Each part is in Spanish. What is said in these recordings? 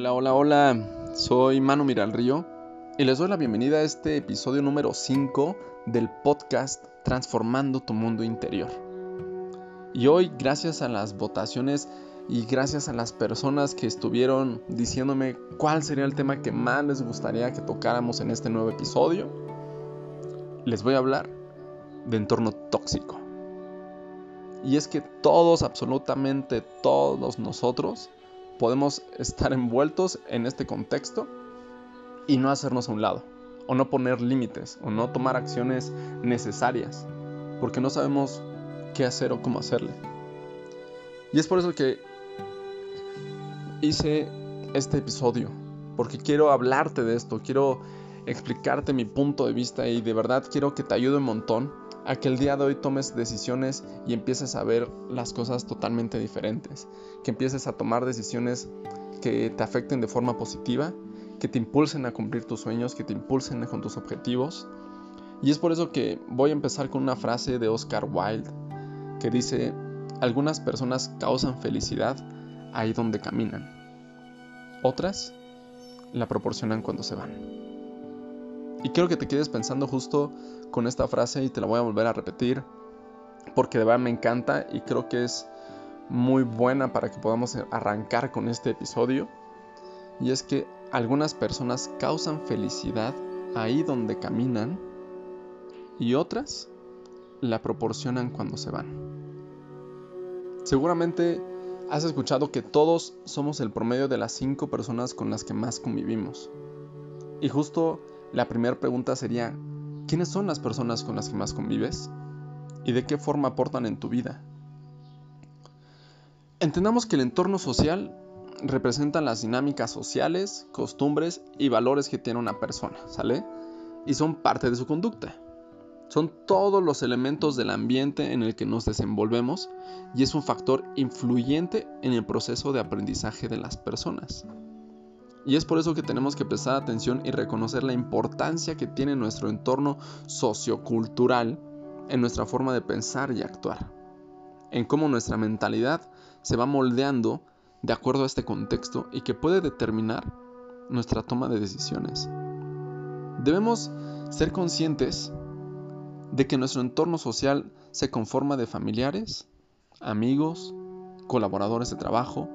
Hola, hola, hola. Soy Manu Miralrío y les doy la bienvenida a este episodio número 5 del podcast Transformando tu mundo interior. Y hoy, gracias a las votaciones y gracias a las personas que estuvieron diciéndome cuál sería el tema que más les gustaría que tocáramos en este nuevo episodio, les voy a hablar de entorno tóxico. Y es que todos, absolutamente todos nosotros, podemos estar envueltos en este contexto y no hacernos a un lado, o no poner límites, o no tomar acciones necesarias, porque no sabemos qué hacer o cómo hacerle. Y es por eso que hice este episodio, porque quiero hablarte de esto, quiero explicarte mi punto de vista y de verdad quiero que te ayude un montón a día de hoy tomes decisiones y empieces a ver las cosas totalmente diferentes, que empieces a tomar decisiones que te afecten de forma positiva, que te impulsen a cumplir tus sueños, que te impulsen con tus objetivos. Y es por eso que voy a empezar con una frase de Oscar Wilde que dice, algunas personas causan felicidad ahí donde caminan, otras la proporcionan cuando se van. Y quiero que te quedes pensando justo con esta frase y te la voy a volver a repetir porque de verdad me encanta y creo que es muy buena para que podamos arrancar con este episodio. Y es que algunas personas causan felicidad ahí donde caminan y otras la proporcionan cuando se van. Seguramente has escuchado que todos somos el promedio de las cinco personas con las que más convivimos. Y justo la primera pregunta sería, ¿quiénes son las personas con las que más convives? ¿Y de qué forma aportan en tu vida? Entendamos que el entorno social representa las dinámicas sociales, costumbres y valores que tiene una persona, ¿sale? Y son parte de su conducta. Son todos los elementos del ambiente en el que nos desenvolvemos y es un factor influyente en el proceso de aprendizaje de las personas. Y es por eso que tenemos que prestar atención y reconocer la importancia que tiene nuestro entorno sociocultural en nuestra forma de pensar y actuar, en cómo nuestra mentalidad se va moldeando de acuerdo a este contexto y que puede determinar nuestra toma de decisiones. Debemos ser conscientes de que nuestro entorno social se conforma de familiares, amigos, colaboradores de trabajo,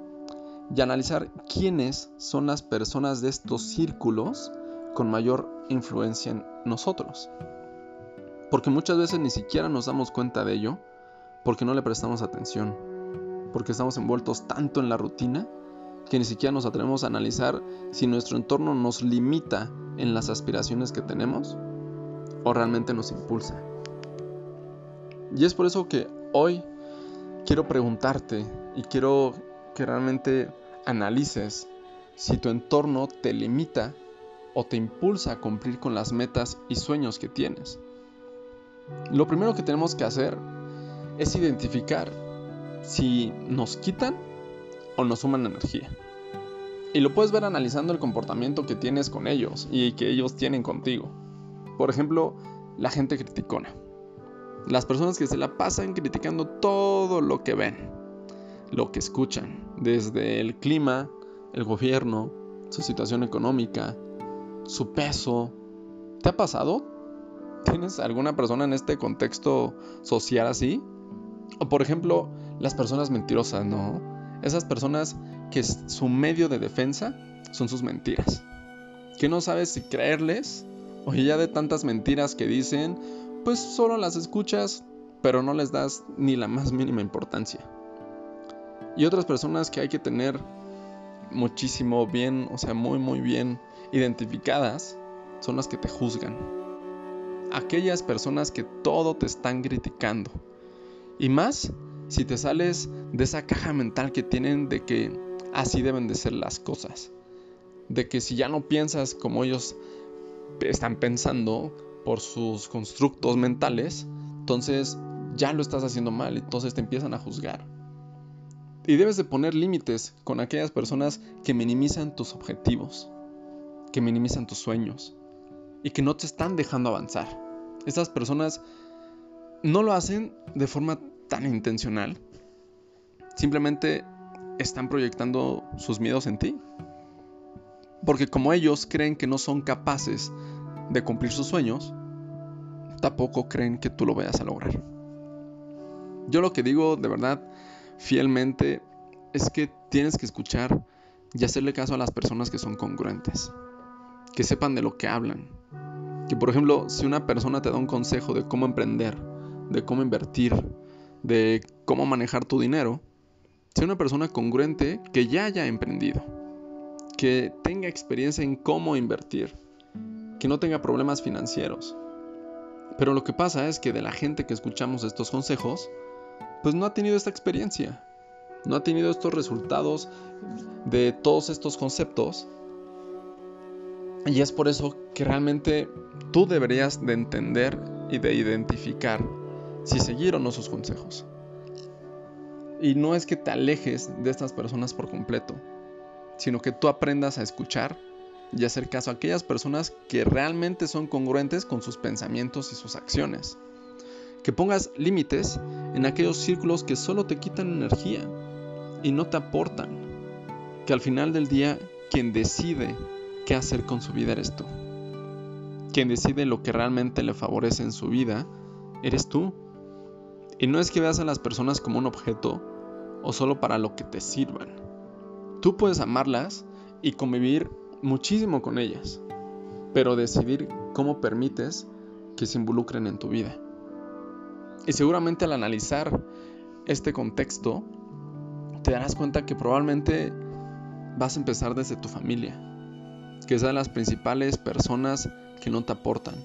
y analizar quiénes son las personas de estos círculos con mayor influencia en nosotros. Porque muchas veces ni siquiera nos damos cuenta de ello porque no le prestamos atención, porque estamos envueltos tanto en la rutina que ni siquiera nos atrevemos a analizar si nuestro entorno nos limita en las aspiraciones que tenemos o realmente nos impulsa. Y es por eso que hoy quiero preguntarte y quiero que realmente analices si tu entorno te limita o te impulsa a cumplir con las metas y sueños que tienes. Lo primero que tenemos que hacer es identificar si nos quitan o nos suman energía. Y lo puedes ver analizando el comportamiento que tienes con ellos y que ellos tienen contigo. Por ejemplo, la gente criticona. Las personas que se la pasan criticando todo lo que ven lo que escuchan, desde el clima, el gobierno, su situación económica, su peso. ¿Te ha pasado? ¿Tienes alguna persona en este contexto social así? O por ejemplo, las personas mentirosas, ¿no? Esas personas que su medio de defensa son sus mentiras. Que no sabes si creerles o ya de tantas mentiras que dicen, pues solo las escuchas, pero no les das ni la más mínima importancia. Y otras personas que hay que tener muchísimo bien, o sea, muy, muy bien identificadas, son las que te juzgan. Aquellas personas que todo te están criticando. Y más si te sales de esa caja mental que tienen de que así deben de ser las cosas. De que si ya no piensas como ellos están pensando por sus constructos mentales, entonces ya lo estás haciendo mal, entonces te empiezan a juzgar. Y debes de poner límites con aquellas personas que minimizan tus objetivos, que minimizan tus sueños y que no te están dejando avanzar. Estas personas no lo hacen de forma tan intencional. Simplemente están proyectando sus miedos en ti. Porque como ellos creen que no son capaces de cumplir sus sueños, tampoco creen que tú lo vayas a lograr. Yo lo que digo de verdad, fielmente, es que tienes que escuchar y hacerle caso a las personas que son congruentes, que sepan de lo que hablan. Que por ejemplo, si una persona te da un consejo de cómo emprender, de cómo invertir, de cómo manejar tu dinero, sea una persona congruente que ya haya emprendido, que tenga experiencia en cómo invertir, que no tenga problemas financieros. Pero lo que pasa es que de la gente que escuchamos estos consejos, pues no ha tenido esta experiencia no ha tenido estos resultados de todos estos conceptos. Y es por eso que realmente tú deberías de entender y de identificar si seguir o no sus consejos. Y no es que te alejes de estas personas por completo, sino que tú aprendas a escuchar y hacer caso a aquellas personas que realmente son congruentes con sus pensamientos y sus acciones. Que pongas límites en aquellos círculos que solo te quitan energía y no te aportan. Que al final del día quien decide qué hacer con su vida eres tú. Quien decide lo que realmente le favorece en su vida eres tú. Y no es que veas a las personas como un objeto o solo para lo que te sirvan. Tú puedes amarlas y convivir muchísimo con ellas, pero decidir cómo permites que se involucren en tu vida. Y seguramente al analizar este contexto, te darás cuenta que probablemente vas a empezar desde tu familia, que son las principales personas que no te aportan,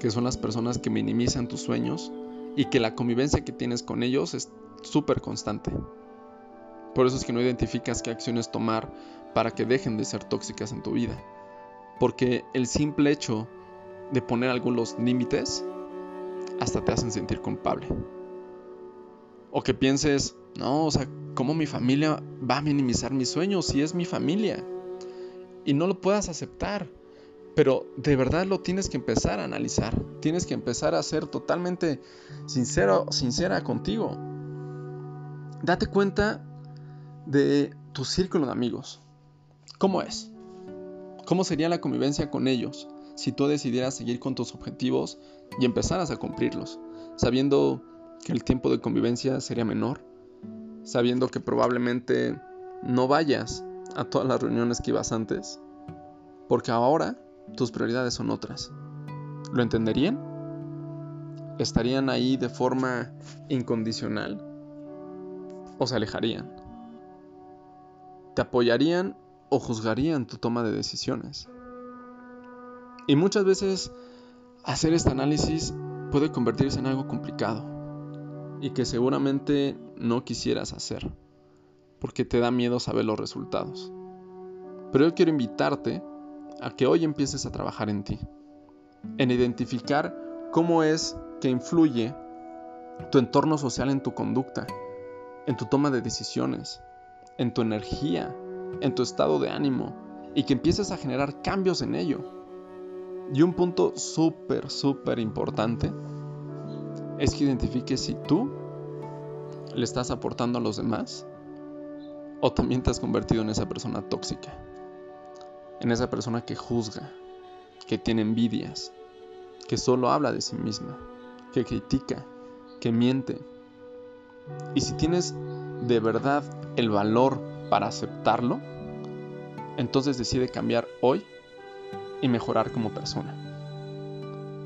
que son las personas que minimizan tus sueños y que la convivencia que tienes con ellos es súper constante. Por eso es que no identificas qué acciones tomar para que dejen de ser tóxicas en tu vida. Porque el simple hecho de poner algunos límites hasta te hacen sentir culpable. O que pienses, no, o sea, ¿cómo mi familia va a minimizar mis sueños si es mi familia? Y no lo puedas aceptar. Pero de verdad lo tienes que empezar a analizar. Tienes que empezar a ser totalmente sincero, sincera contigo. Date cuenta de tu círculo de amigos. ¿Cómo es? ¿Cómo sería la convivencia con ellos si tú decidieras seguir con tus objetivos y empezaras a cumplirlos, sabiendo que el tiempo de convivencia sería menor, sabiendo que probablemente no vayas a todas las reuniones que ibas antes, porque ahora tus prioridades son otras. ¿Lo entenderían? ¿Estarían ahí de forma incondicional? ¿O se alejarían? ¿Te apoyarían o juzgarían tu toma de decisiones? Y muchas veces hacer este análisis puede convertirse en algo complicado y que seguramente no quisieras hacer, porque te da miedo saber los resultados. Pero yo quiero invitarte a que hoy empieces a trabajar en ti, en identificar cómo es que influye tu entorno social en tu conducta, en tu toma de decisiones, en tu energía, en tu estado de ánimo, y que empieces a generar cambios en ello. Y un punto súper, súper importante es que identifiques si tú le estás aportando a los demás o también te has convertido en esa persona tóxica, en esa persona que juzga, que tiene envidias, que solo habla de sí misma, que critica, que miente. Y si tienes de verdad el valor para aceptarlo, entonces decide cambiar hoy y mejorar como persona.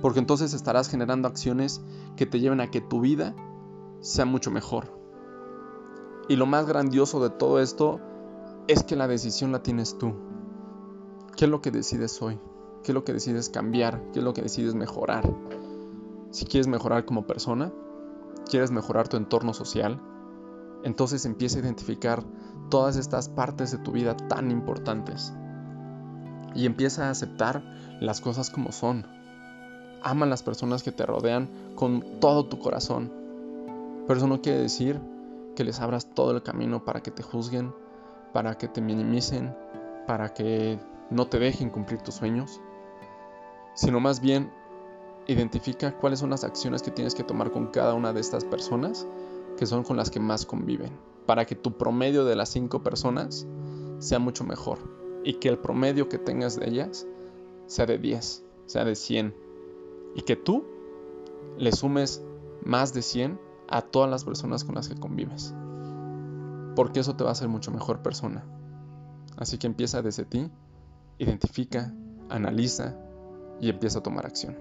Porque entonces estarás generando acciones que te lleven a que tu vida sea mucho mejor. Y lo más grandioso de todo esto es que la decisión la tienes tú. ¿Qué es lo que decides hoy? ¿Qué es lo que decides cambiar? ¿Qué es lo que decides mejorar? Si quieres mejorar como persona, quieres mejorar tu entorno social, entonces empieza a identificar todas estas partes de tu vida tan importantes. Y empieza a aceptar las cosas como son. Ama a las personas que te rodean con todo tu corazón. Pero eso no quiere decir que les abras todo el camino para que te juzguen, para que te minimicen, para que no te dejen cumplir tus sueños, sino más bien identifica cuáles son las acciones que tienes que tomar con cada una de estas personas que son con las que más conviven, para que tu promedio de las cinco personas sea mucho mejor, y que el promedio que tengas de ellas sea de 10, sea de 100 y que tú le sumes más de 100 a todas las personas con las que convives. Porque eso te va a hacer mucho mejor persona. Así que empieza desde ti, identifica, analiza y empieza a tomar acción.